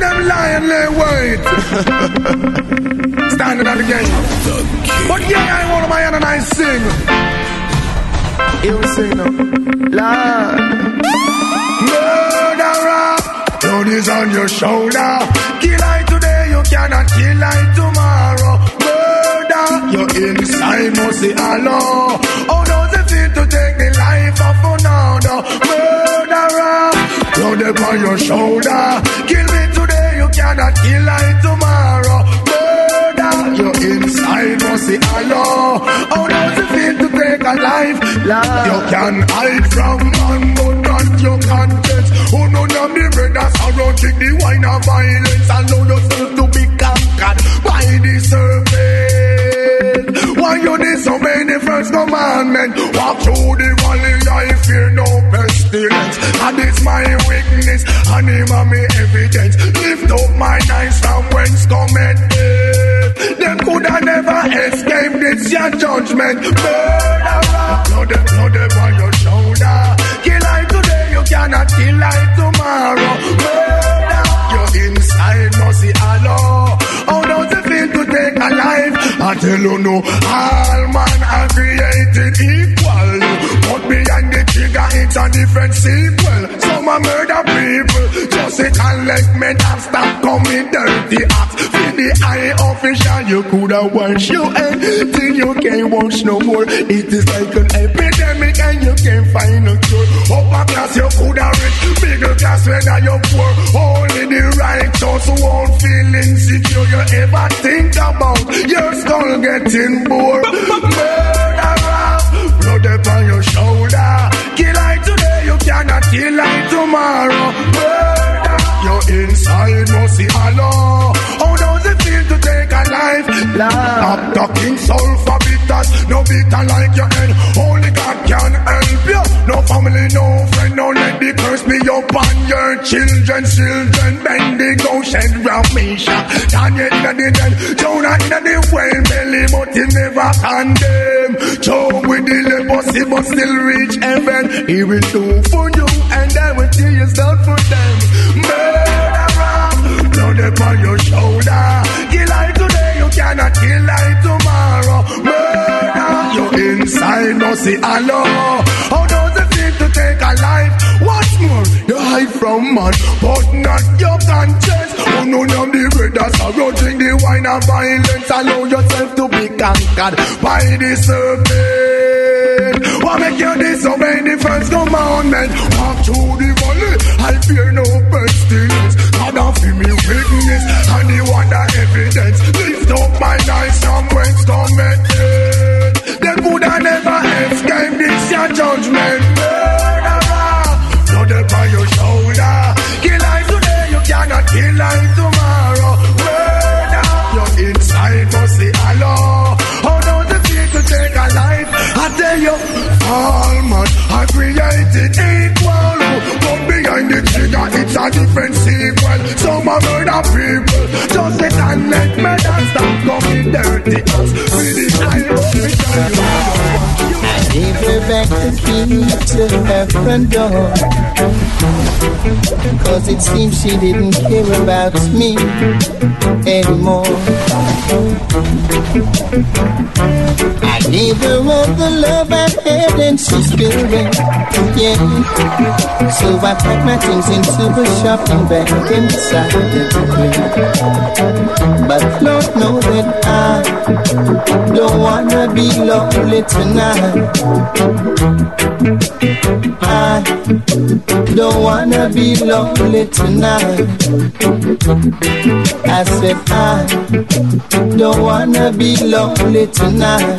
them lion lay wait. Standing at the game. But yeah, I want my hand and I sing. We sing now. Lord. Murderer, blood is on your shoulder. Kill I today, you cannot kill I tomorrow. Murder, you're inside, must see Allah. Oh, does it feel to take the life of another? Murderer, blood upon your shoulder. Kill me you cannot kill I tomorrow. Murder, you're inside, must see Allah. Oh, does it feel to take a life? Love. You can hide from man, but not your conscience. Who know them the brothers around take the wine of violence. Allow yourself to be conquered by the serpent. Why you disobey the first commandment? Walk through the valley, I fear no pestilence. And it's my weakness, and him and me evidence. Lift up my eyes from whence cometh. Them coulda never escaped this your judgment. Murderer, blood, blood on your shoulder. Kill I today, you cannot kill I tomorrow. Murder, you're inside, must see Allah. How does it feel to take a life? I tell you no, all man are created equal. But behind the trigger, it's a different sequel. Some a murder people, just say collect men and stop coming dirty acts. For the high official, you coulda wash your hand till you can't wash no more. It is like an epidemic and you can't find a cure. Upper class, you coulda rich, middle class, whether you're poor. Only the righteous won't feel insecure. You ever think about your skull getting bored? Murderer, blood Stop talking sulfur bitters, no bitter like your head. Only God can help you. No family, no friend, no let the curse be upon your children. Children, bend the ocean round Misha. Daniel in the den, Jonah in the whale belly, but he never condemn. Job with the leprosy, but still reach heaven. He will do for you, and I tear you down for them. Murderer, blood upon your shoulder. Cannot kill I tomorrow. Murder, you're inside, no see Allah. How does it feel to take a life? What's more, you hide from man, but not your conscience. Oh no, no, the brothers are roaching the wine of violence. Allow yourself to be conquered by the serpent. What make you disobey the first commandment? Walk through the valley, I fear no pestilence. God of me witness, and the wonder evidence. Lift up my eyes from whence cometh death. Them would have never escape this your judgment. Murderer, blood upon your shoulder. Kill I today, you cannot kill I tomorrow. Murder, you're inside, must see Allah. Oh, How does it feel to take a life? I tell you, all man are created equal. But behind the trigger, it's a different sequel. Some are murder people. Just sit and let me dance, stop coming dirty. Us. With the iron, I gave her back the key to her front door. Cause it seems she didn't care about me anymore. I gave her all the love I had and she spilled it. Yeah. So I packed my things into a shopping bag and decided to quit. But Lord know that I don't wanna be lonely tonight. I don't wanna be lonely tonight. I said I don't wanna be lonely tonight.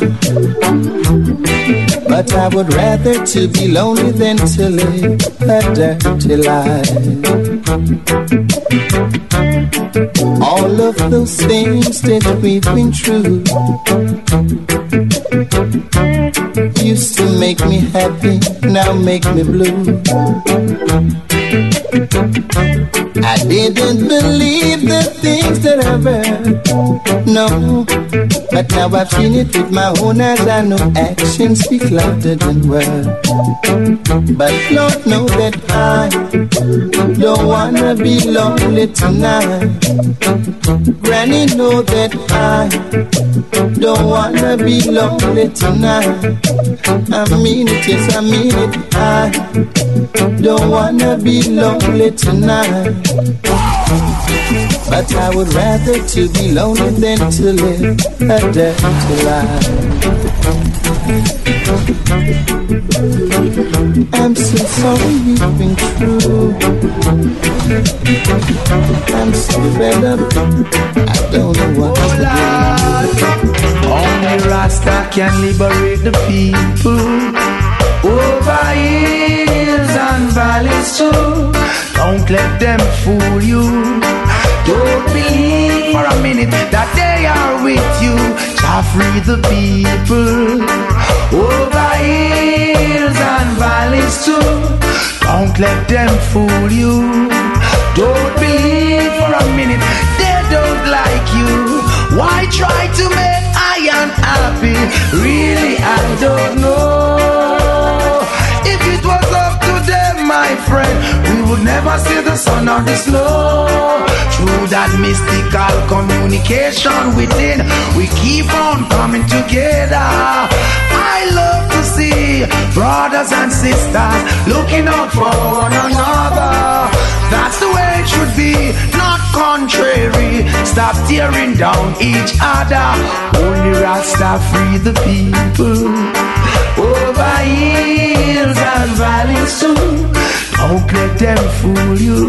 But I would rather to be lonely than to live a dirty life. All of those things that we've been through used to make me happy, now make me blue. I didn't believe the things that I've heard. No, but now I've seen it with my own eyes. I know actions speak louder than words. But Lord, know that I don't wanna be lonely tonight. Granny, know that I don't wanna be lonely tonight. I mean it, yes, I mean it. I don't wanna be lonely tonight. But I would rather to be lonely than to live a dirty life. I'm so sorry you've been true. I'm so fed up. I don't know what oh, to do. Only Rasta can liberate the people over hills and valleys too. Don't let them fool you. Don't believe for a minute that they are with you. Shall free the people over hills and valleys too. Don't let them fool you. Don't believe for a minute they don't like you. Why try to make I unhappy? Really, I don't know. If it was up my friend, we would never see the sun or the snow. Through that mystical communication within, we keep on coming together. I love to see brothers and sisters looking out for one another. That's the way it should be, not contrary. Stop tearing down each other. Only Rasta free the people. Over hills and valleys too. Don't let them fool you.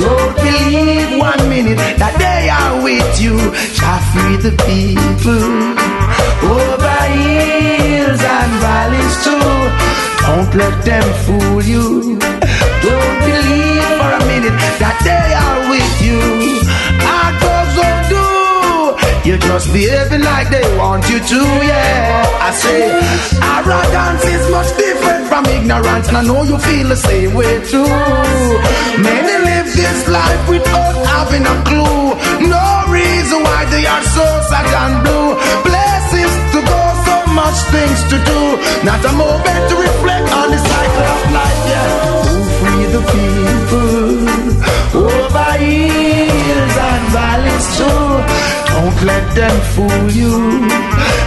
Don't believe one minute that they are with you. Shall free the people. Over hills and valleys too. Don't let them fool you. Don't believe for a minute that they are with you. You're just behaving like they want you to, yeah. I say, arrogance is much different from ignorance, and I know you feel the same way too. Many live this life without having a clue. No reason why they are so sad and blue. Places to go, so much things to do. Not a moment to reflect on the cycle of life, yeah. Who free the people over too. Don't let them fool you.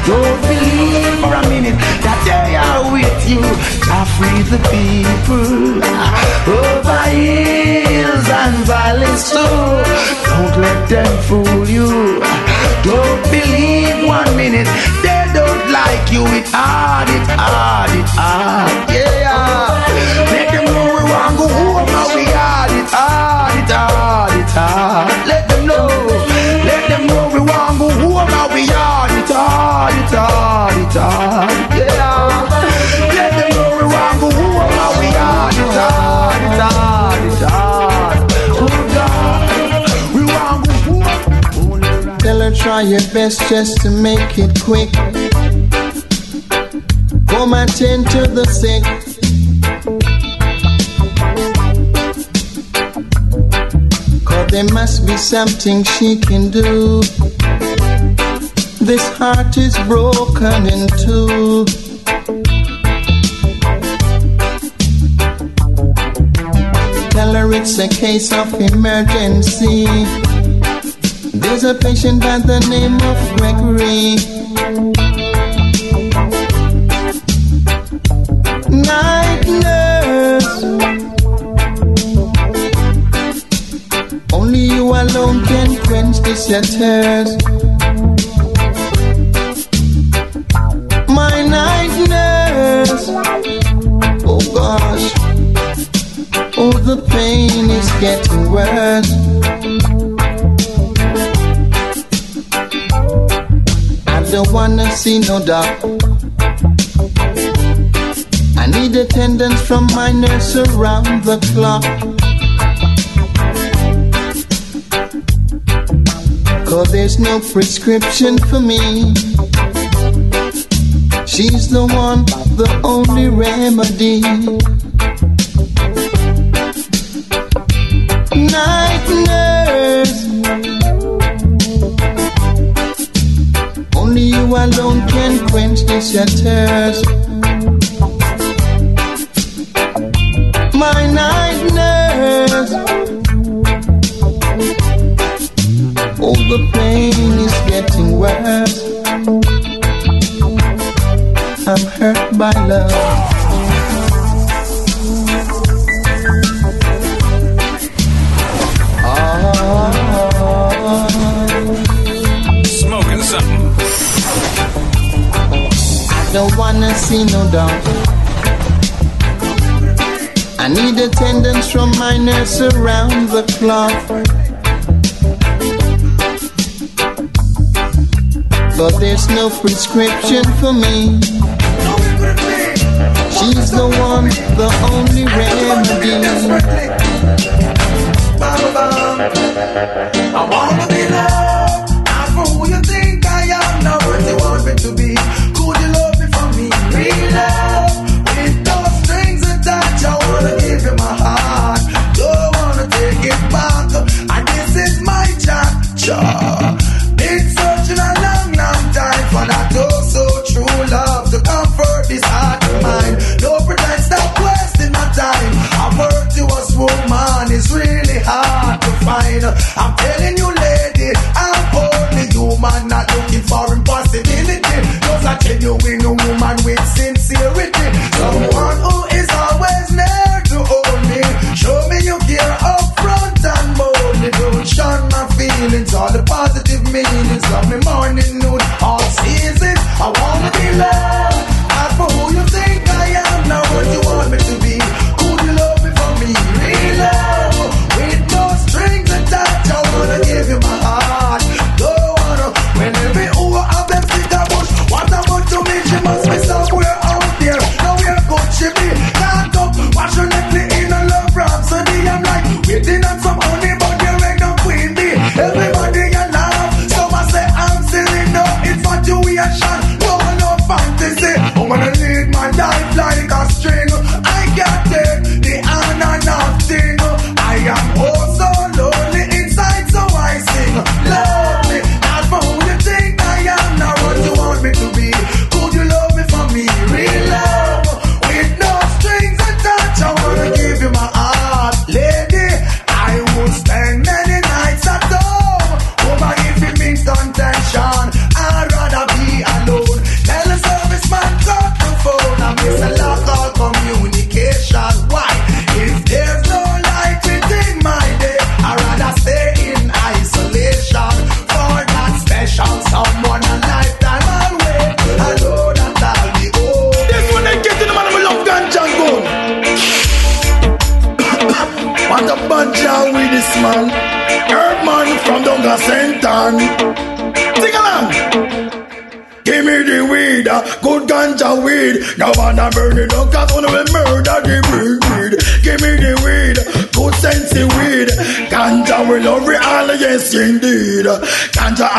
Don't believe for a minute that they are with you. To free the people over hills and valleys too. Don't let them fool you. Don't believe one minute they don't like you. It hard, it hard, it hard. Try your best just to make it quick. Come and tend to the sick. Cause there must be something she can do. This heart is broken in two. Tell her it's a case of emergency. There's a patient by the name of Gregory. Night nurse. Only you alone can quench this thirst. No doubt. I need attendance from my nurse around the clock. Cause there's no prescription for me. She's the one, the only remedy. and quenched its shatters. From my nurse around the clock. But there's no prescription for me. She's the one, the only remedy. I wanna be loved,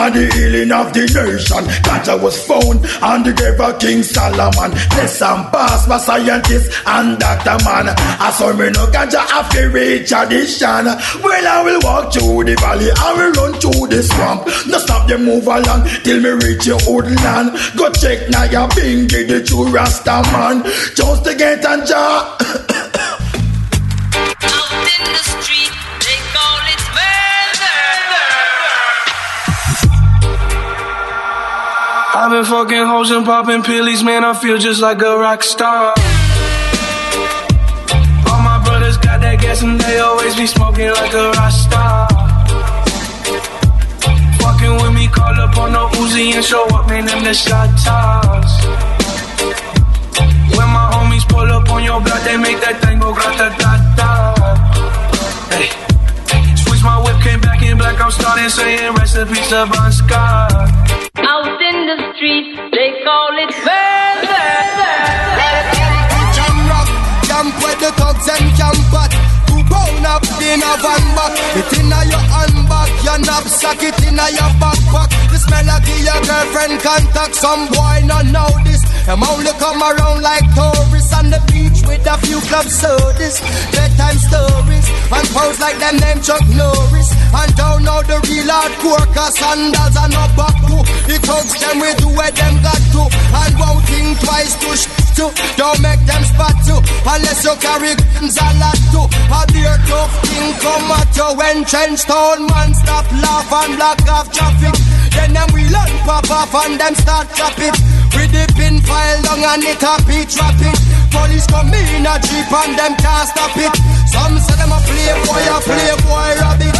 Are the healing of the nation. Ganja was found on the grave of King Solomon. Less and pass by scientists and doctor man. I saw me no ganja after reach addition. Well, I will walk through the valley, I will run through the swamp. No stop them move along till me reach your old land. Go check now your bingy, the true Rasta man. Just to get a job. Been fucking hoes and popping pillies, man. I feel just like a rock star. All my brothers got that gas and they always be smoking like a rock star. Fucking with me, call up on the Uzi and show up, man. Them the shot toss. When my homies pull up on your block, they make that thing go grata ta ta. Hey. Switch my whip, came back in black. I'm starting saying recipes of Bon Scott. In the street, they call it murder. Jam rock, jump where the thugs and camp at. Two pound up in a van back. It inna your handbag, your knapsack, it inna your backpack. The smell of your girlfriend contact. Some boy not know this. Them only come around like tourists on the beach with a few club sodas. Bedtime stories. and pose like them name Chuck Norris. And don't know the real hardcore, cause sandals are no back to. The thugs them do where them got to. And won't think twice to sh- to. Don't make them spot to. Unless you carry guns a lot to. A beer tough thing come at you when trench town man stop laugh and block off traffic. Then them we learn pop off and them start chop it. With the pin file long and it beat trap it. Police come in a jeep and them can't stop it. Some say them a playboy, a playboy rabbit.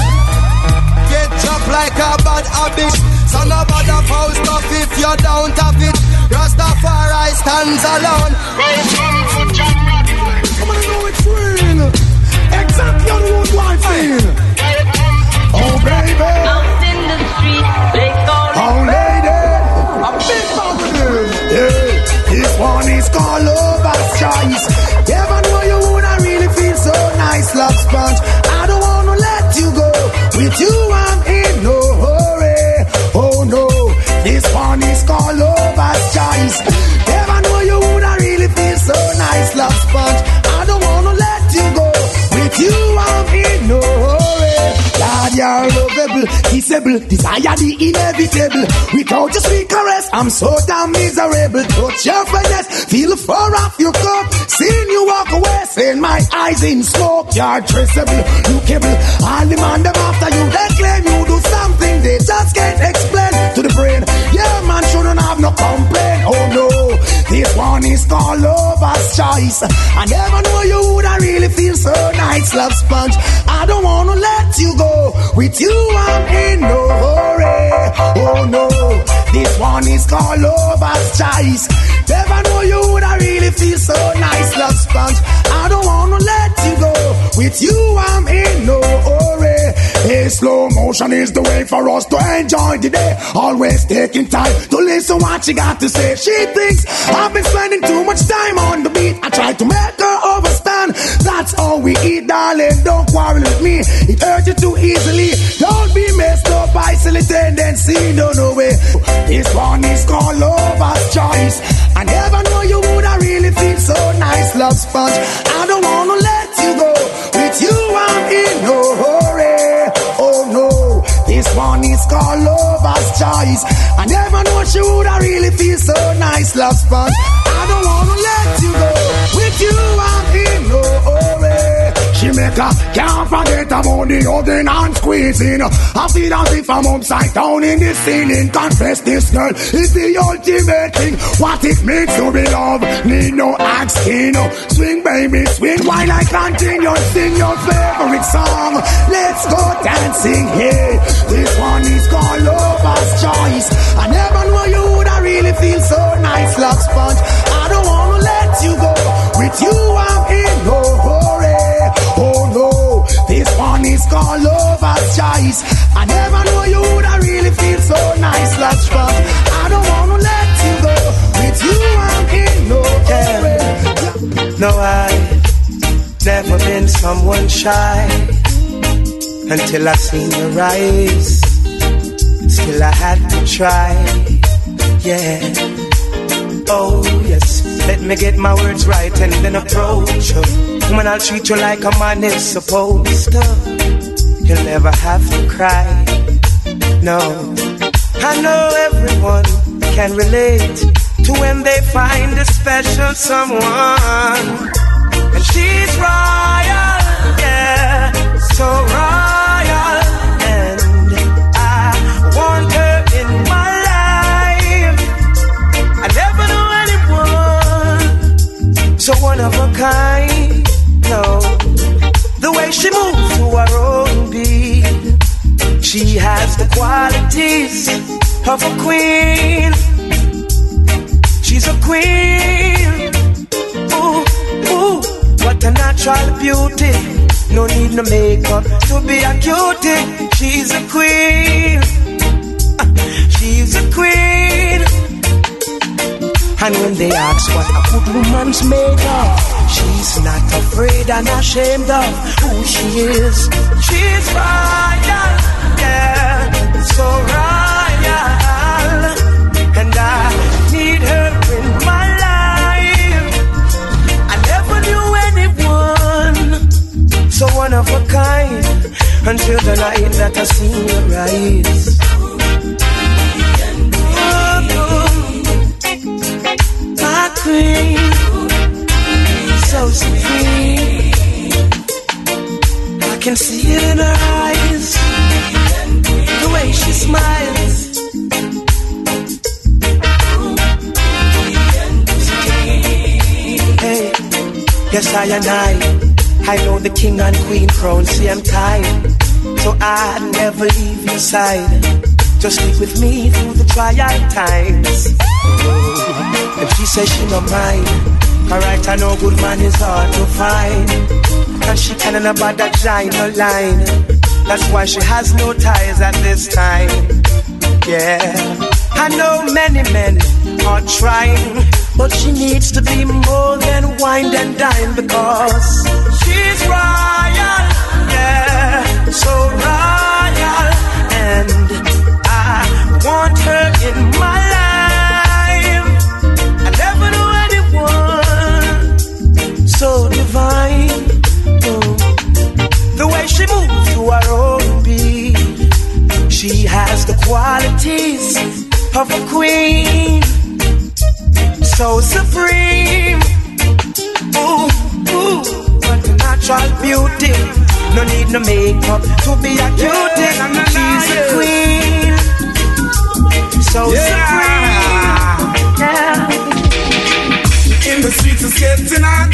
Get chopped like a bad habit. So no bother post up if you don't have it. Rastafari stands alone. Come on, know it's real. Exactly how the road wife feel. Oh, baby. Out in the street, they call it Oh, one is called Lover's Choice. Never know you desire the inevitable. Without your sweet caress, I'm so damn miserable. Touch your finesse, feel fur off your coat. Seeing you walk away, seeing my eyes in smoke. You're traceable, lookable. All the them after you, they claim you do something they just can't explain to the brain. Yeah, man shouldn't have no complaint. Oh no, one is called lover's choice. I never know you would I really feel so nice, love sponge. I don't wanna let you go. With you, I'm in no hurry. Oh no, this one is called lover's choice. Never know you would I really feel so nice, love sponge. I don't wanna let you go. With you, I'm in no hurry. Hey, slow motion is the way for us to enjoy the day. Always taking time to listen what she got to say. She thinks I've been spending too much time on the beat. I try to make her how we eat, darling. Don't quarrel with me. It hurts you too easily. Don't be messed up by silly tendency. No, no way. This one is called lover's choice. I never know you would I really feel so nice, love sponge. I don't wanna let you go. With you, I'm in no hurry. Oh no, this one is called lover's choice. I never know she would I really feel so nice, love sponge. I don't wanna let you go. With you, I'm in no hurry. She make a can't forget about the hugging and squeezing. I feel as if I'm upside down in the ceiling. Confess this girl is the ultimate thing. What it means to be loved, need no asking. Swing, baby, swing while I continue sing your favorite song. Let's go dancing here. This one is called Lover's Choice. I never knew you would I really feel so nice, love sponge. I don't wanna let you go. With you, I'm in is called Lover's Choice. I never know you would I really feel so nice, love sponge. I don't wanna let you go. With you, I'm in no hurry. No, I never been someone shy until I seen your eyes. Still, I had to try. Yeah. Oh, yes. Let me get my words right and then approach you. Woman, I'll treat you like a man is supposed to. You'll never have to cry. No. I know everyone can relate to when they find a special someone. And she's royal, yeah, so royal. And I want her in my life. I never knew anyone so one of a kind. No, the way she moves to her own she has the qualities of a queen. She's a queen. Ooh, ooh, what a natural beauty. No need no makeup to be a cutie. She's a queen. She's a queen. And when they ask what a good woman's made of, she's not afraid and ashamed of who she is. She's royal, so royal. And I need her in my life. I never knew anyone so one of a kind until the night that I my queen, so supreme. I can see it in her eyes, she smiles. Hey, yes I and I, I know the king and queen crown. See I'm tired, so I never leave your side. Just stick with me through the trial times. And she says she no mind. Alright, I know good man is hard to find. And she can't about that giant line. That's why she has no ties at this time. Yeah. I know many men are trying, but she needs to be more than wine and dine because she's royal. Yeah, so royal. And I want her in my beat, she has the qualities of a queen, so supreme. Ooh, ooh, what a natural beauty. No need no makeup to be a cutie. She's a queen, so supreme. Yeah in the streets is getting hot,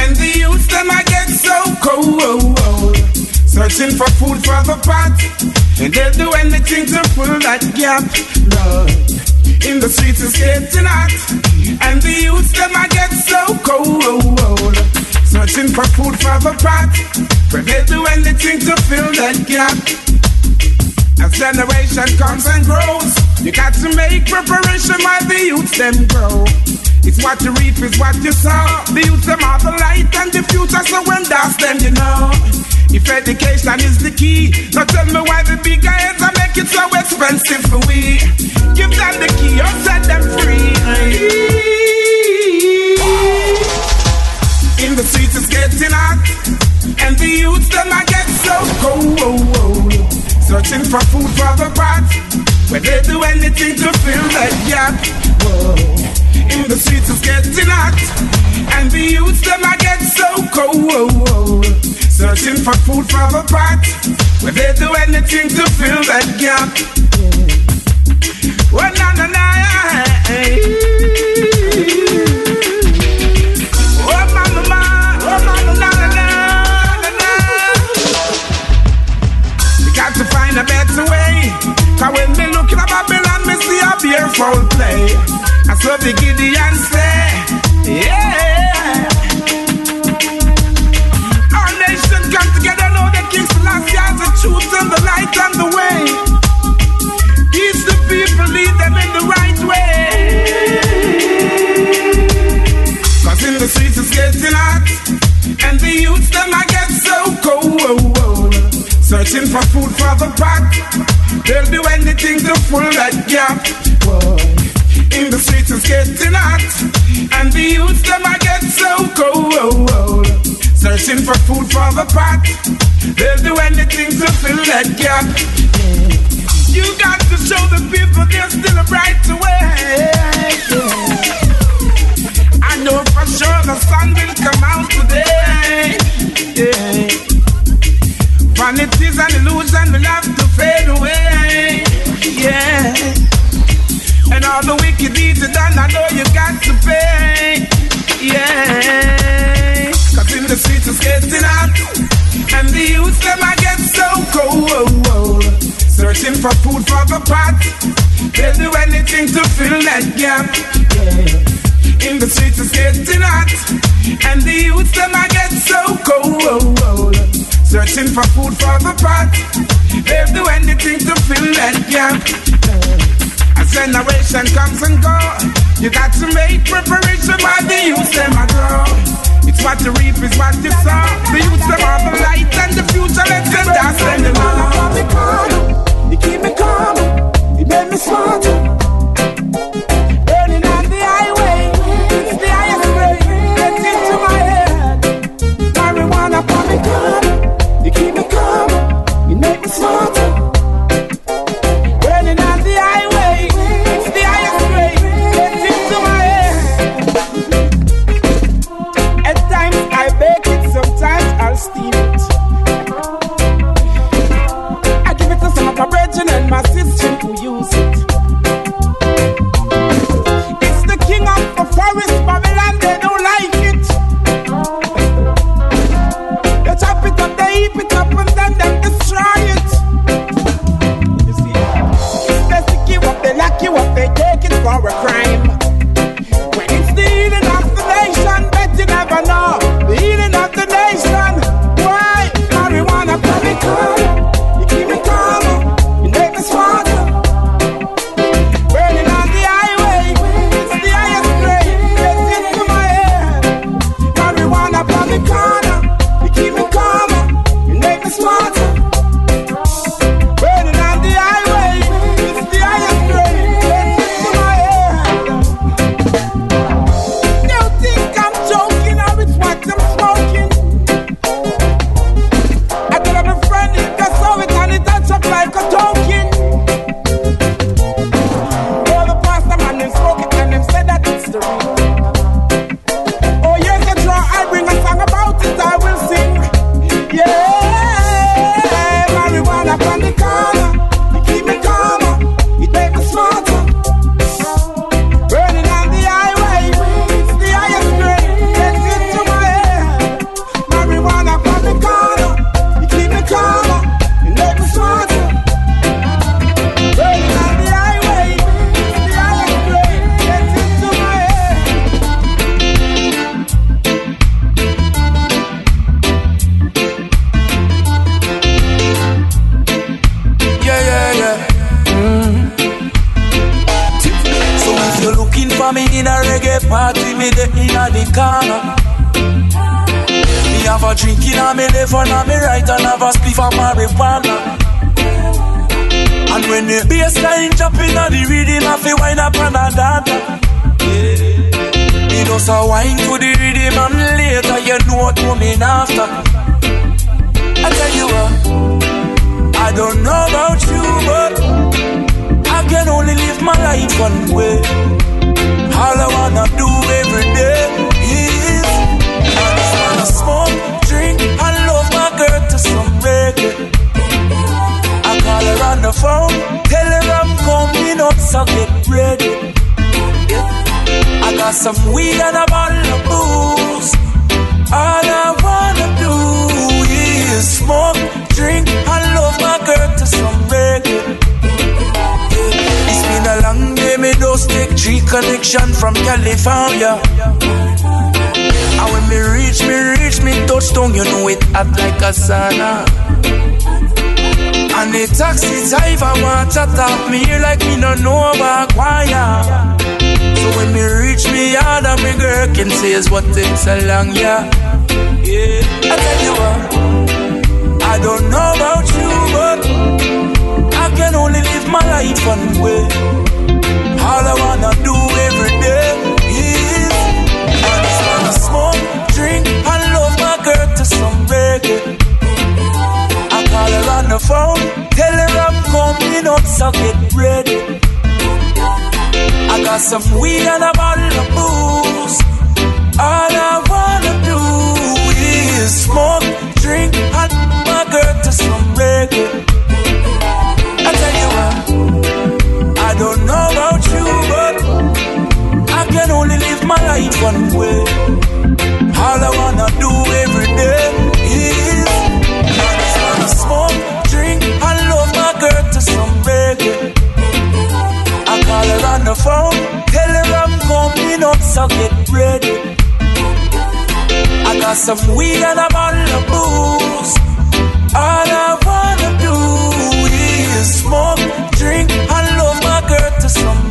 and the youth them I get so cold. Searching for food for the pot, and they'll do anything to fill that gap. Lord, in the streets is getting hot, and the youth them I get so cold. Searching for food for the pot, but they'll do anything to fill that gap. As generation comes and grows, you got to make preparation while the youth them grow. It's what you reap is what you sow. The youth them are the light and the future, so when that's them, you know. If education is the key, now tell me why the big heads are make it so expensive for we. Give them the key or set them free. In the streets it's getting hot, and the youths them I get so cold. Searching for food for the pot, where they do anything to fill that gap. Whoa in the streets is getting hot, and the youths them I get so cold. Searching for food for the pot, where they do anything to fill that gap. Oh na na na, a beautiful play. I saw the Gideon say, yeah. Our nation come together, know that King Selassie has the truth and the light and the way. He's the people, lead them in the right way. Cause in the streets it's getting hot, and the youths them I get so cold. Searching for food for the pot, they'll do anything to fill that gap. Whoa in the streets it's getting hot, and the youths them I get so cold. Searching for food for the pot, they'll do anything to fill that gap. You got to show the people there's fill that gap. Yeah. In the streets it's getting hot. And the youth them I get so cold. Searching for food for the pot. They'll do anything to fill that gap. Yeah. As generation comes and goes, you got to make preparation while the youth them a grow. It's what you reap is what you sow. The youth them are the light and the future. Let them dance them the calm. You keep me calm. You make me smart. The phone, tell her I'm coming up, so get ready. I got some weed and a bottle of booze. All I wanna do is smoke, drink, and love my girl to some reggae been a long day, me just take three connection from California. And when me reach, me reach, me touchdown, you know it hot like a sauna. And the taxi driver want to talk me like me no know about choir. So when me reach me yard and me girl can say is what takes so long, yeah. Yeah, I tell you what, I don't know about you, but I can only live my life one way. All I wanna do every day is I just wanna smoke, drink, and love my girl to some reggae. Call her on the phone, tell her I'm coming up, so get ready. I got some weed and a bottle of booze. All I wanna do is smoke, drink, and my girl to some reggae. I tell you what, I don't know about you, but I can only live my life one way. All I wanna so get ready. I got some weed and a bottle of booze. All I wanna do is smoke, drink, and love my girl to some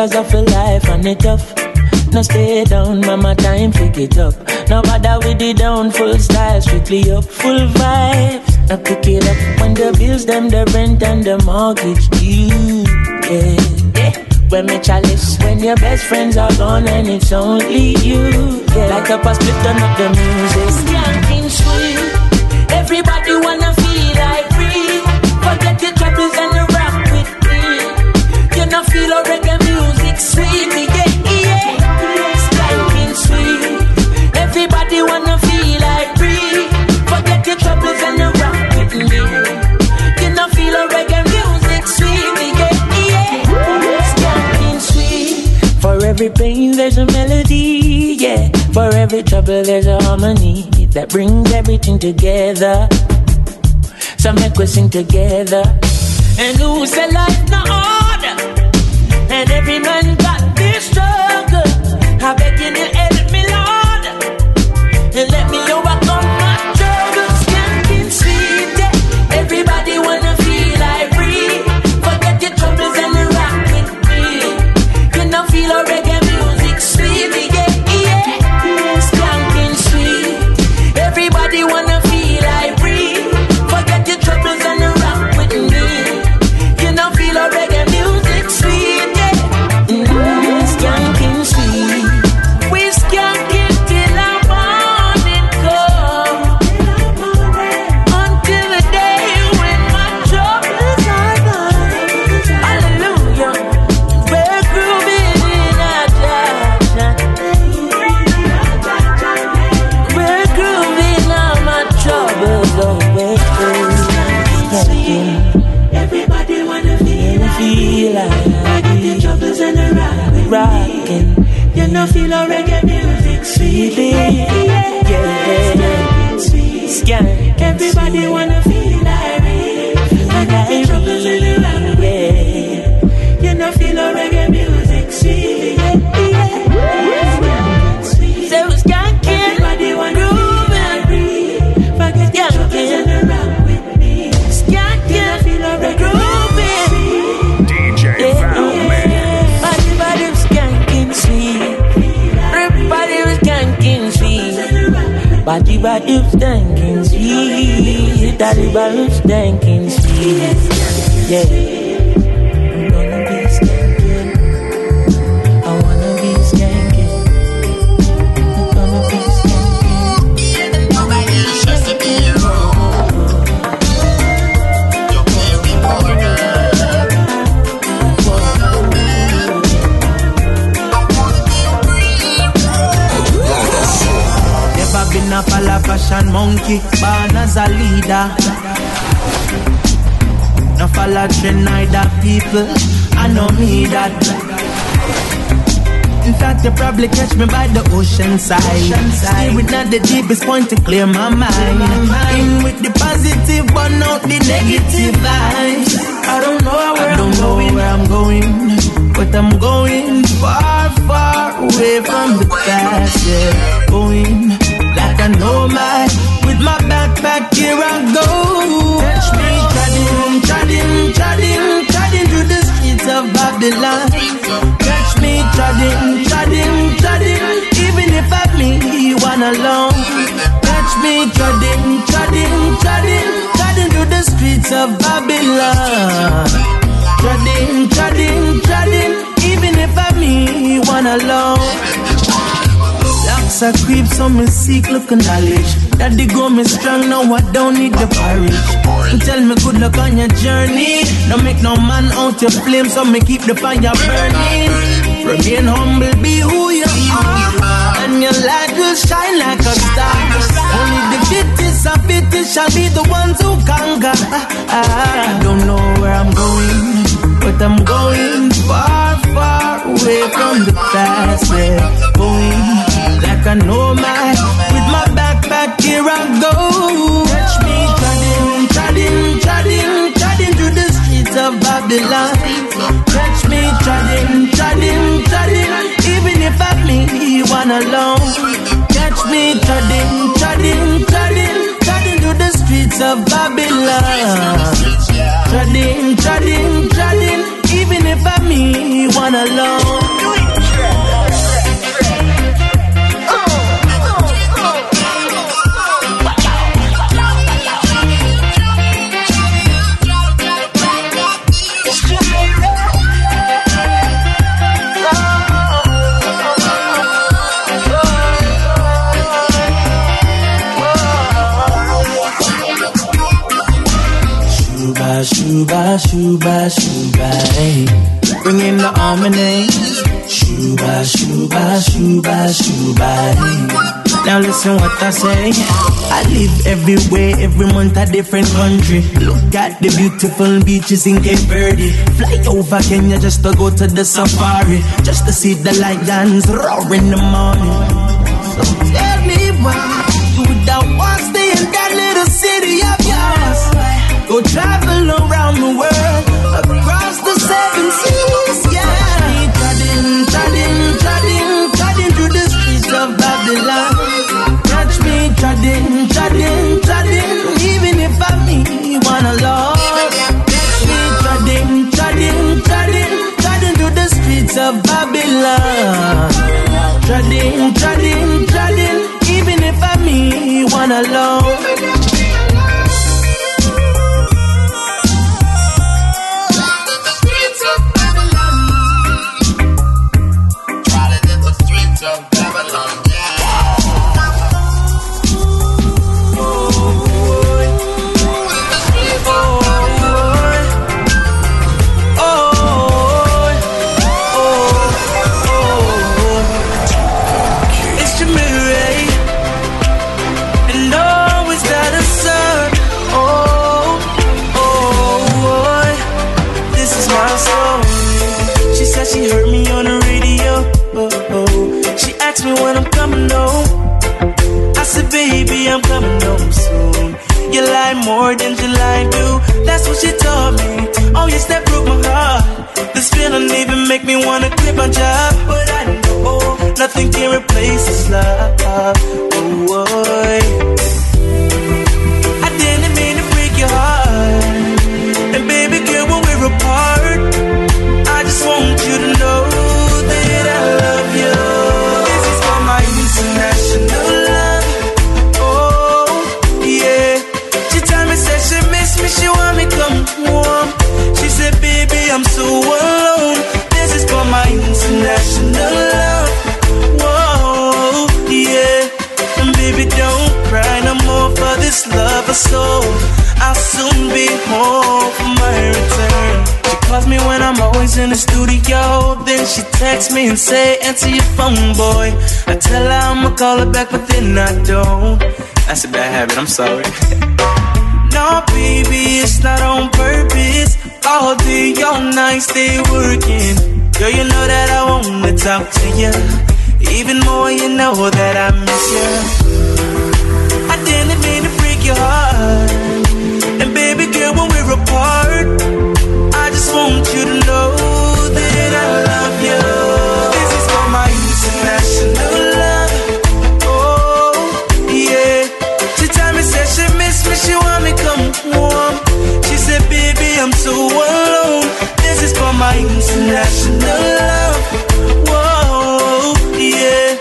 pressures of a life and it tough. Now stay down, mama, time pick it up. Now bother with the down, full style, strictly up, full vibes. Now pick it up when the bills, them, the rent and the mortgage due. Yeah. When me chalice, when your best friends are gone and it's only you. Yeah, like a split, turn up the music. Skanking sweet, everybody wanna feel like free. Forget your troubles and the rock with me. You know feel a reggae sweet, yeah, yeah. Sweet, everybody wanna feel like free. Forget your troubles and rock with me. You know feel reggae music sweet, yeah, yeah. Sweet. For every pain there's a melody, yeah. For every trouble there's a harmony that brings everything together. So make we sing together. And who say life no order? And every man got this struggle. I beg you know that. In fact, you probably catch me by the ocean side. Steering at the deepest point to clear my mind. In with the positive, but not the negative vibes. I don't know where I don't I'm know going. where I'm going, but I'm going far, far away from the past. Yeah, going like a nomad with my backpack. Here I go. Catch me treading, treading, treading, of Babylon. Catch me treading, treading, treading, even if I me one alone. Catch me treading, treading, treading, treading through the streets of Babylon. Treading, treading, treading, even if I'm me one alone. Locks are creeps on me seek look and knowledge. Daddy go me strong now I don't need the porridge. Tell me good luck on your journey. Don't make no man out your flame, so me keep the fire burning. Remain humble, be who you are, and your light will shine like a star. Only the fittest of fittest shall be the ones who conquer. I don't know where I'm going, but I'm going far, far away from the past. Yeah. Going like a nomad with my backpack. Here I go. Catch me treading, treading, treading, treading through the streets of Babylon. Catch me treading, treading, treading, even if I me one alone. Catch me treading, treading, treading, treading through the streets of Babylon. Treading, treading, treading, even if I me one alone. Shuba, shuba, shuba, hey. Bring in the harmony. Shuba, shuba, shuba, shuba, hey. Now listen what I say. I live everywhere, every month a different country. Look at the beautiful beaches in Cape Verde. Fly over Kenya just to go to the safari. Just to see the lions roar in the morning. So tell me why you without one stay in that little city of yours. Go travel around the world, across the seven seas, yeah. Treading, treading, treading, treading through the streets of Babylon. Catch me treading, treading, treading, even if I me one alone. Catch me treading, treading, treading, treading through the streets of Babylon. Treading, treading, treading, even if I me one alone. Know nothing she texts me and say, answer your phone, boy. I tell her I'ma call her back, but then I don't. That's a bad habit, I'm sorry. no, baby, it's not on purpose. All day, all night, stay working. Girl, you know that I wanna talk to you. Even more, you know that I miss you. I didn't mean to break your heart. And baby girl, when we're apart, I just want you to my international love. Whoa, yeah.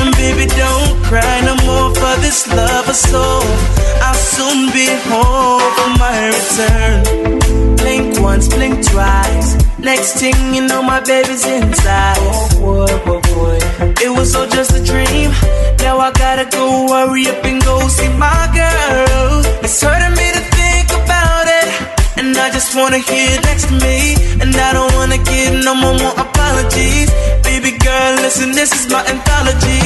And baby, don't cry no more for this love or soul. I'll soon be home for my return. Blink once, blink twice. Next thing you know, my baby's inside. Oh boy, oh boy. It was all just a dream. Now I gotta go hurry up and go see my girl. It's hurting me just wanna hear next to me. And I don't wanna give no more, more apologies. Baby girl, listen, this is my anthology.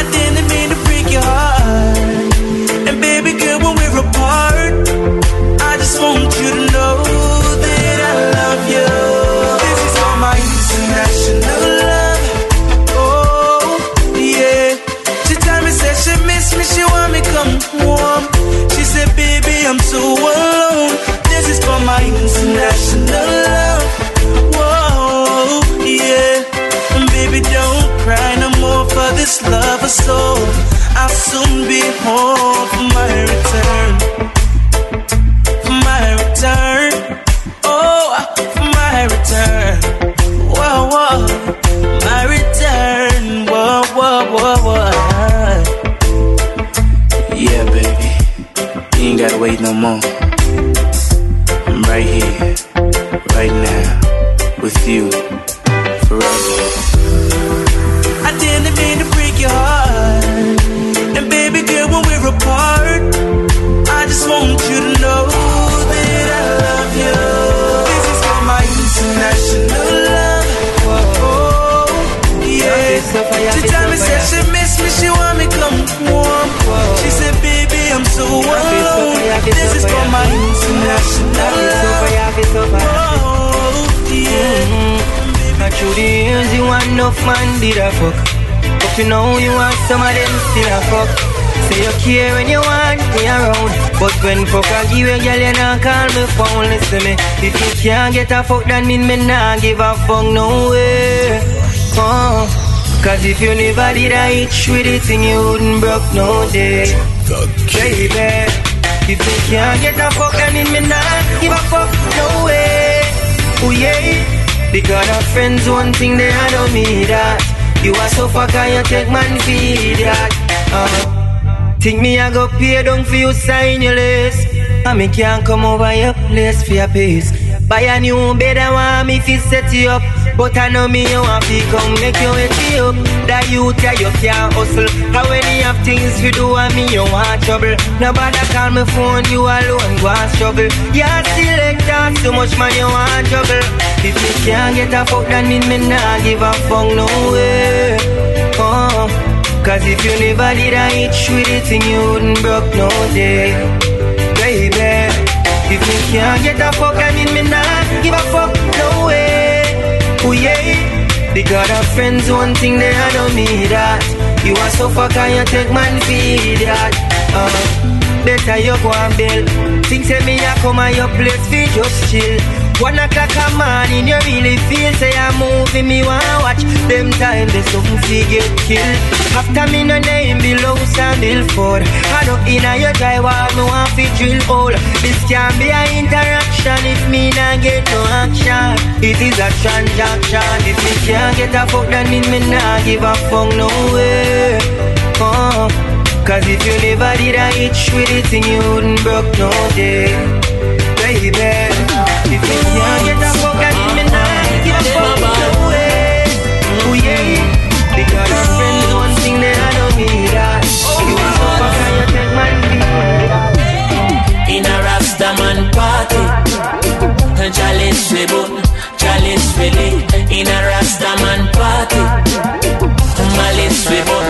I didn't mean to break your heart. Soul. I'll soon be home for my return. Through the years you want enough man did a fuck. But you know you want some of them still a fuck. Say you care when you want me around. But when fuck I give you girl you not call me phone. Listen me If you can't get a fuck that mean me not give a fuck no way. Oh. Cause if you never did a itch with it thing you wouldn't broke no day. Baby If you can't get a fuck that mean me not give a fuck no way. Oh yeah because our friends one thing they I don't me that You are so fuck and you take man feed that uh, Think me I go pay down for you sign your list And me can't come over your place for your peace. Buy a new bed and want me fi set you up But I know me you want fi come make you wake up That you tell you can't hustle. How when you have things to do and me you want trouble? Nobody call me phone you alone go and struggle. You selector so much man you want trouble. If me can't get a fuck that mean me nah give a fuck no way. Oh. Cause if you never did a itch with it thing you wouldn't broke no day. Baby if me can't get a fuck, I mean me not give a fuck, no way. Oh yeah. Because our friends one thing they I don't need that. You are so fuck and you take man feed that. Uh, better you go and build. Think say me a come at your place, fi just chill. One o'clock a morning, you really feel say I'm moving. Me wanna watch them time, they something see get killed. After me no name below Sam Milford. I know inna your driveway, me want fi drill hole. This can be a interaction if me not get no action. It is a transaction. If me can't get a fuck, then mean me not give a fuck no way. Oh. Cause if you never did a itch with it, then you wouldn't broke no day. Baby. Chalice we bun, we. In a Rastaman party, malice we bun,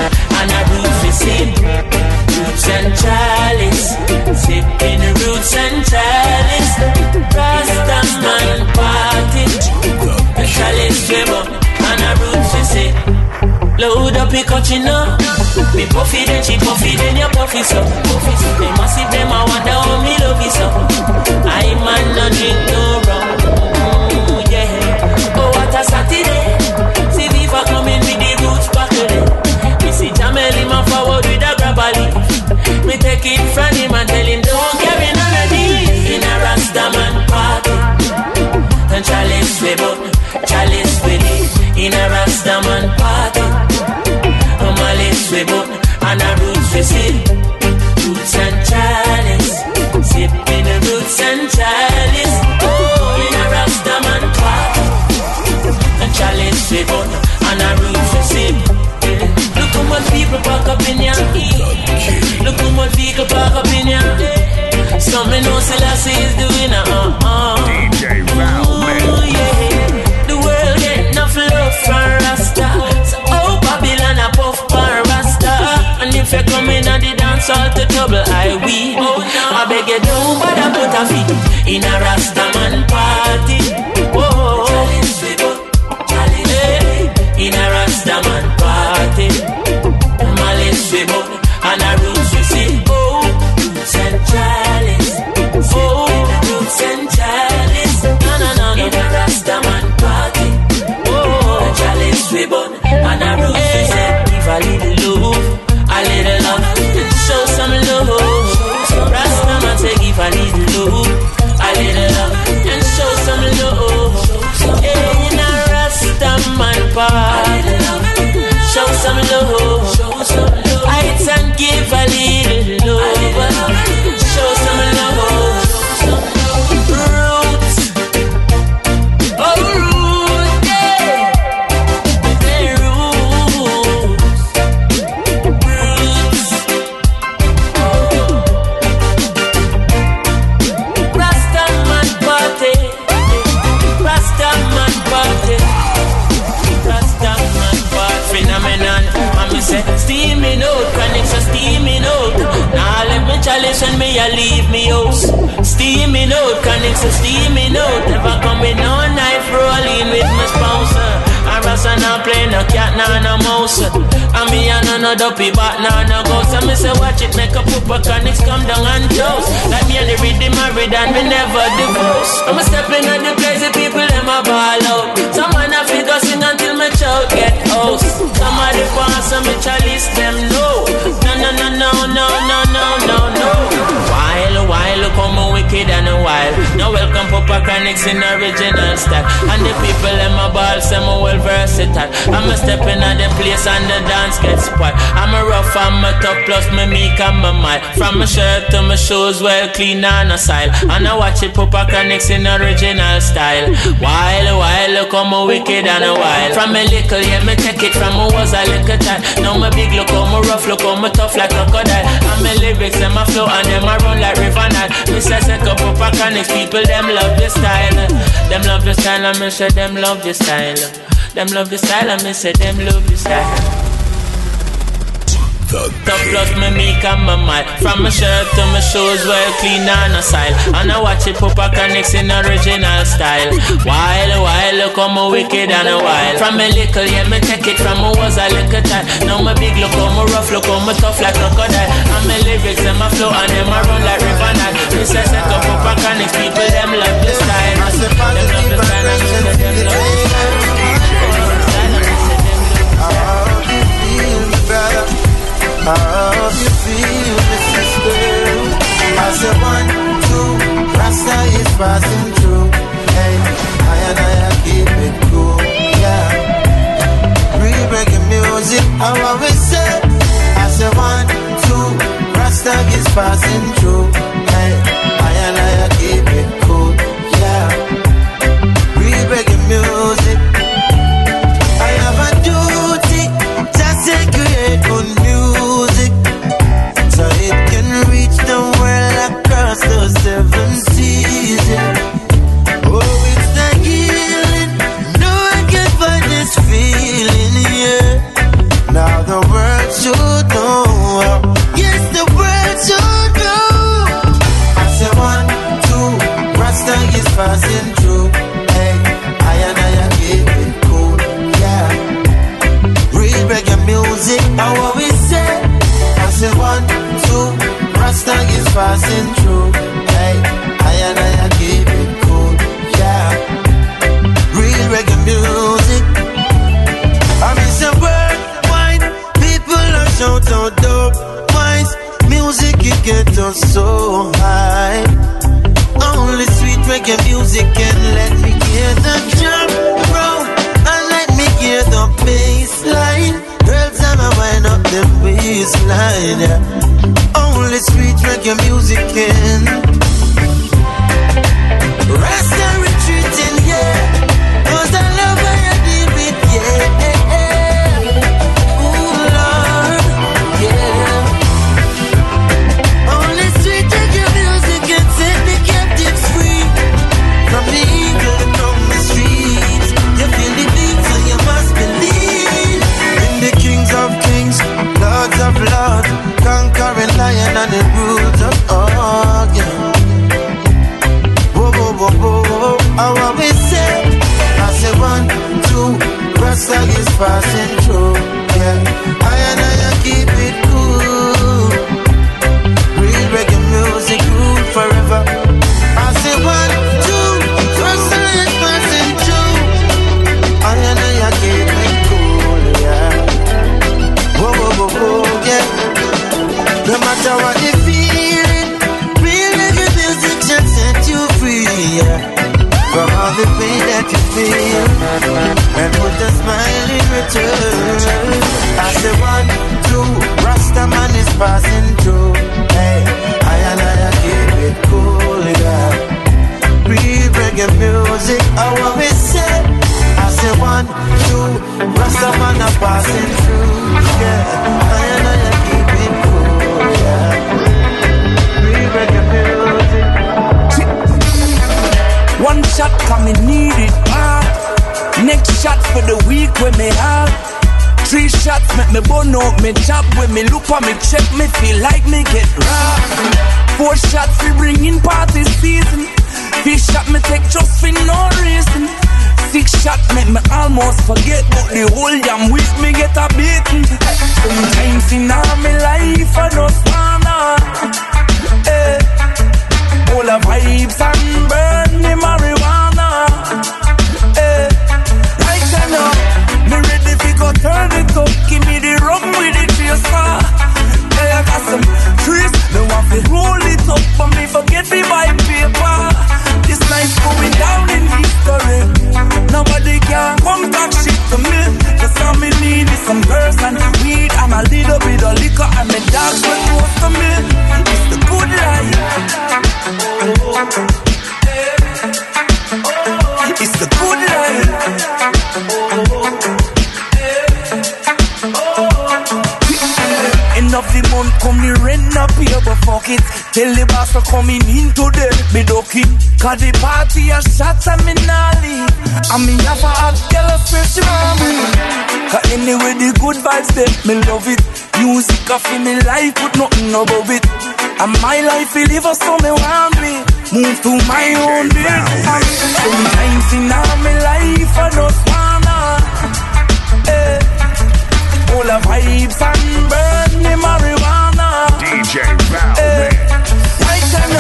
Your coaching up. Me puffy then she puffy then you puffy so. They massive them I wonder how me love you so. I man no drink no rum. Mm, yeah. Oh what a Saturday. See Viva coming with the roots back today. Me see Jamel him a forward with a grab a leaf. Me take it from him and tell him don't carry none of these in a Rastaman party. And chalice we bun, chalice we lit in a Rastaman party. A we bun and a roots we sip, roots and chalice, sipping the roots and chalice. Oh, in a Rastaman party. And chalice we bun and a roots we sip. Look how much people pack up in ya. Look how much vehicle park up in ya. Some me know Selassie is the winner. Uh uh. DJ Ooh, yeah. And the trouble, I we. Oh, I beg you don't bother put a feet in a Rasta man party. Chronics in original style. And the people them a ball, some a well versatile. I'm a stepping at the place and the dance gets spoiled. I'm a rough, I'm a tough, plus me meek and my mild. From my shirt to my shoes, well clean and a style. And I watch it Papa Chronics in original style. While while come a wicked and a wild. From a little, yeah, me take it from I was a little child. Now my big look, how my rough look, how my tough like crocodile. And my lyrics, them a flow and them a run like river Nile. Me say up Papa Chronics, people them love the style. Them love the style, and me say them love the style. Them love the style, and me say them love the style. The Tough love me make a my mile. From my shirt to my shoes, well clean and a style. And I watch it Papa Chronics in original style. While, while, look on my wicked and a wild. From a little, yeah, me take it from a was a little child. Now my big, look on my rough, look on my tough like crocodile. And my lyrics and my flow and them I run like river Nile. This is set up pop a connects, people them love this style. Them love the style, I them love the style. I hope you feel the system. I say one, two, Rasta is passing through. Hey, I and I keep it cool, yeah. Re-breaking music, I always say. I say one, two, Rasta is passing through. Take your music and let me hear the drum roll And let me hear the bass I'ma wind up the bass line yeah. Only street reggae music and Cause the party a shots and me not And me have a hot girl a fresh from me Cause anyway the good vibes that me love it. Music a in me life put nothing above it. And my life will live so me want me. Move to my own beat. Sometimes in all my life I just wanna. Eh, All the vibes and burn me marijuana. DJ Val, eh, I can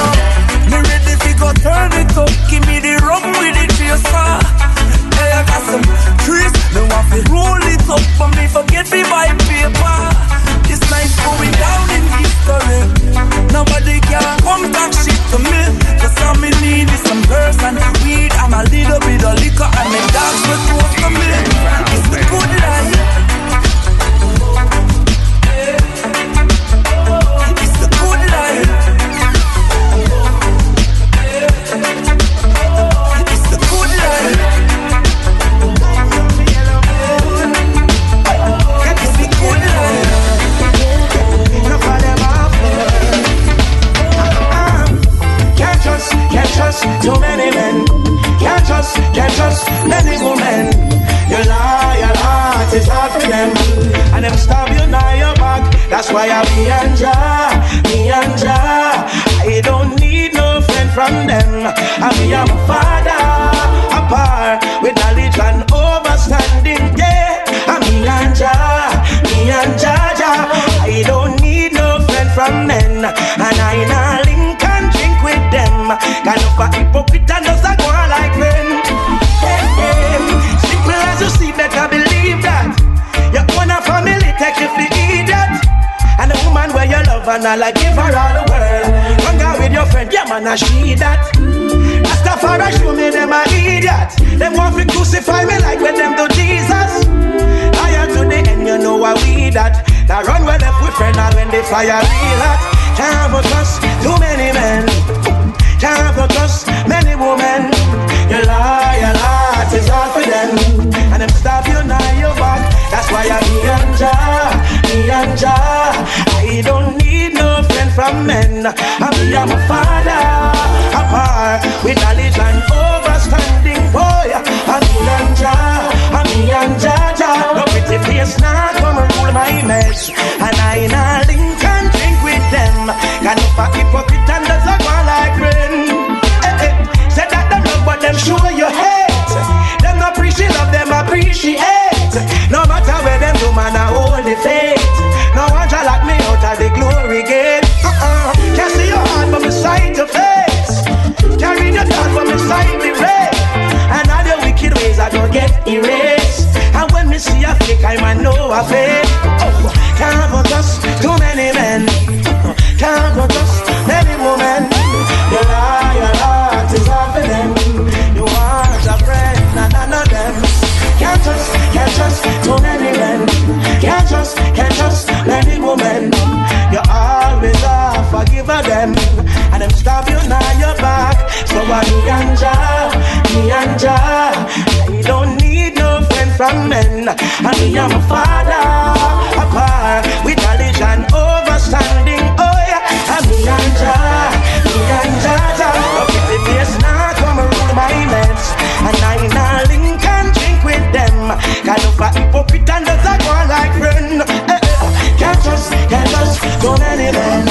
give me the rum with the chaser. Hey, I got some trees, No, want to roll it up for me, forget me by paper. This night's going down in history. Nobody can come talk shit to me. Cause all me need is some girls and weed and a little bit of liquor and the dogs will close to me. It's a good life. Too many men. Can't trust, can't trust many women. Your heart is hard for them. And them stab you now your back. That's why I be and Jah. I don't need no friend from them. I be a father, apart with knowledge Got no for hypocrite and just a go like men. Hey, hey. Simple as you see, better believe that. Your own family take you for idiot. And the woman where you love and I give her all the world. Hang out with your friend, yeah man, I she that. Rastafari show me them a idiot. Them want to crucify me like when them do Jesus. Higher to the end, you know what we that. Now run where left with friend and when they fire real hot. Can't trust too many men. Can't go trust many women. You lie, you lie, it's all for them. And them stop you now, your back. That's why I be and Jah, me and Jah. I don't need no friend from men. I be a my father, apart with knowledge and overstanding. Boy, I be and Jah, I be and Jah, Jah. No pretty face now come rule my mess. And I nah link and drink with them. Got no for hypocrite and appreciate. No matter where them do, man, I hold the faith. No one shall lock me out of the glory gate. Uh-uh. Can't see your heart from the side to face. Carry the thought from the side the race. And all the wicked ways I don't get erased. And when me see a fake, I might know a fake. Oh, can't me and Jah, me and Jah. I don't need no friend from men, and me and my father apart with knowledge and overstanding. Oh yeah, and me and Jah, me and Jah, Jah. If the face now come rule my meds, and I now link and drink with them. Kind of a hypocrite and does a go like friend. Eh, eh. Can't trust, can't trust so many men.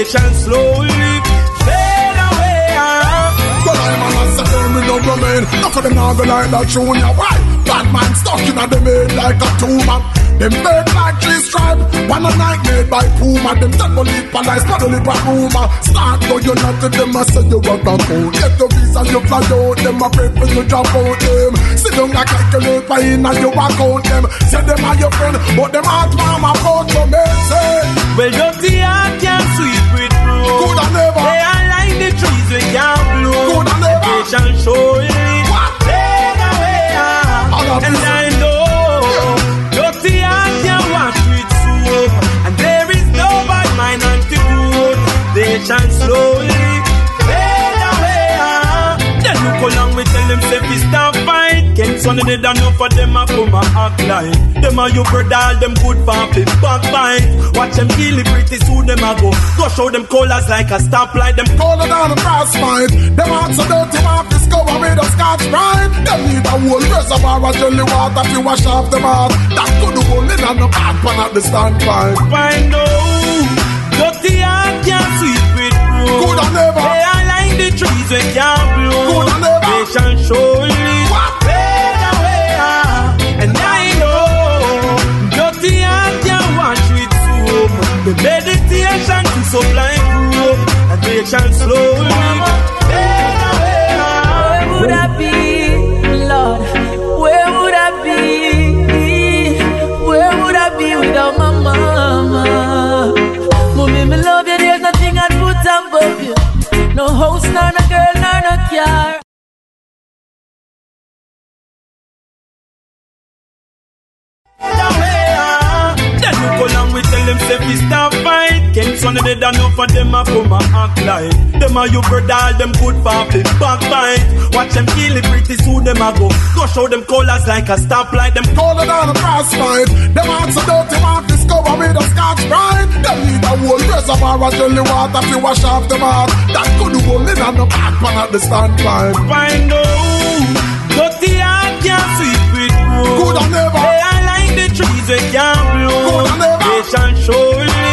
And slowly fade away. But I'm a massacre, me no man. Enough of them not go like that junior. Why? Bad man stuck in a the made like a tumor. Them bird like three stripe. One a night made by Puma. Them double lip and ice paddle lip and rumor. Start go you not to them I say you rock back out. Get the visa you fly out. Them a pray for you drop out them. Sit down a calculate by in and you walk out them. Say them are your friend, but them heart mama out to me say. Well, dirty heart can sweet with fruit. Good and never. They are like the trees we can't bloom. And never. They shall show it. In it, enough for them a come a act like. Them a you brother, them good for fi backbite. Watch them kill it pretty soon, them a go. Go show them colors like a stoplight. Them Colder down the fast fight. Them hearts so dirty, mark discover with a Scotch-Brite. Them need a whole reservoir of our jelly water to wash off them heart. That could do only on the bad pan at the standpipe. Find out, dirty heart can't sweep with broom. Good and never. They are like the trees we can't blow. Good and never. Patient surely. Fade The meditation to supply hope and patient slowly. Fade away, ah. Where would I be, Lord? Where would I be? Where would I be without my mama? Mommy, me love you. There's nothing I'd put above you. No house, nor no girl, nor no car. Then you with tell them say we stop fight. Ken son of the done for them a come a act like. Them a you brother, them good for fi backbite. Watch them kill it pretty soon them a go. Go show them colors like a stoplight. Them Colder down the fast fight. Them hearts so dirty, mark discover with a Scotch-Brite. Them need a whole reservoir of jelly water to wash off them heart. That could do only on the bad pan at the standpipe. find out. Dirty heart can't sweep with broom. Good and never. They are like the trees we can't blow. Good and never. Patient surely.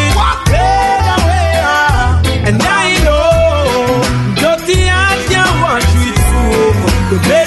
Fade away, and I know dirty heart can't wash with soap.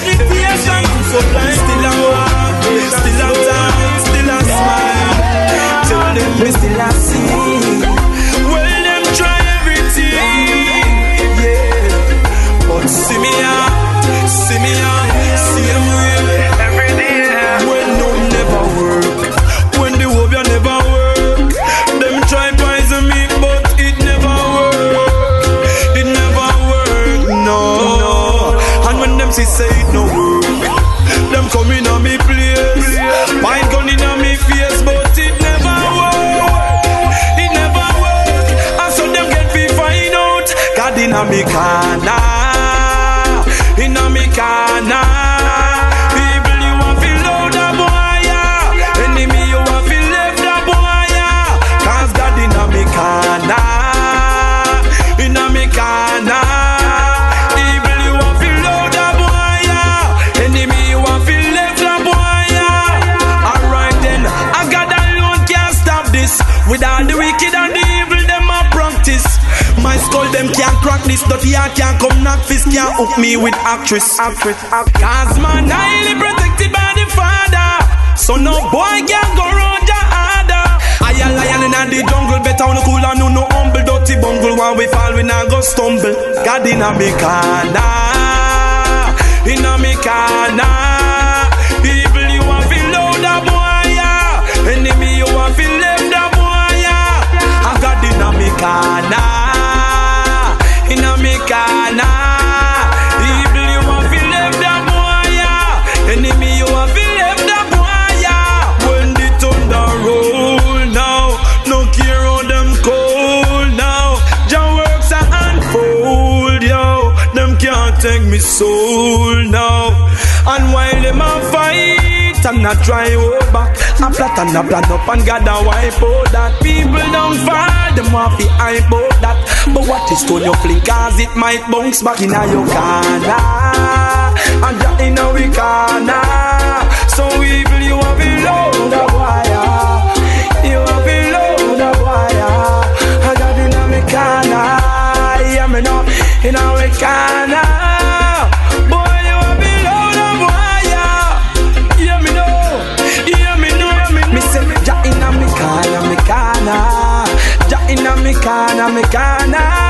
This, dirty heart can't come knock fist, can't hook me with actress. actress, actress. Cause man highly protected by the father. So no boy can go round your harder. I a lion in the jungle, better on the cool and no no humble, dirty bungle. When we fall, we not go stumble. God in a me corner, in a me corner. Evil you want feel loud a boy. Enemy you want feel left a boy, yeah. I got in a me corner, a. Evil you want feel left a boy, yeah. Enemy you want feel left a boy, yeah. When the thunder roll now, no care how them cold now. Jah works a unfold, yo. Them can't take me soul now. And while them a fight, I'm not try hold back. I plot and I plan up and gather wipe out that. People don't fall, them want to hype out that. But what is stone you fling, cause it might bounce back in your corner. And you're in a we corner. So evil you have to load the wire. You have to load the wire. I got in a me corner. Yeah, me know in a we corner. corner, me corner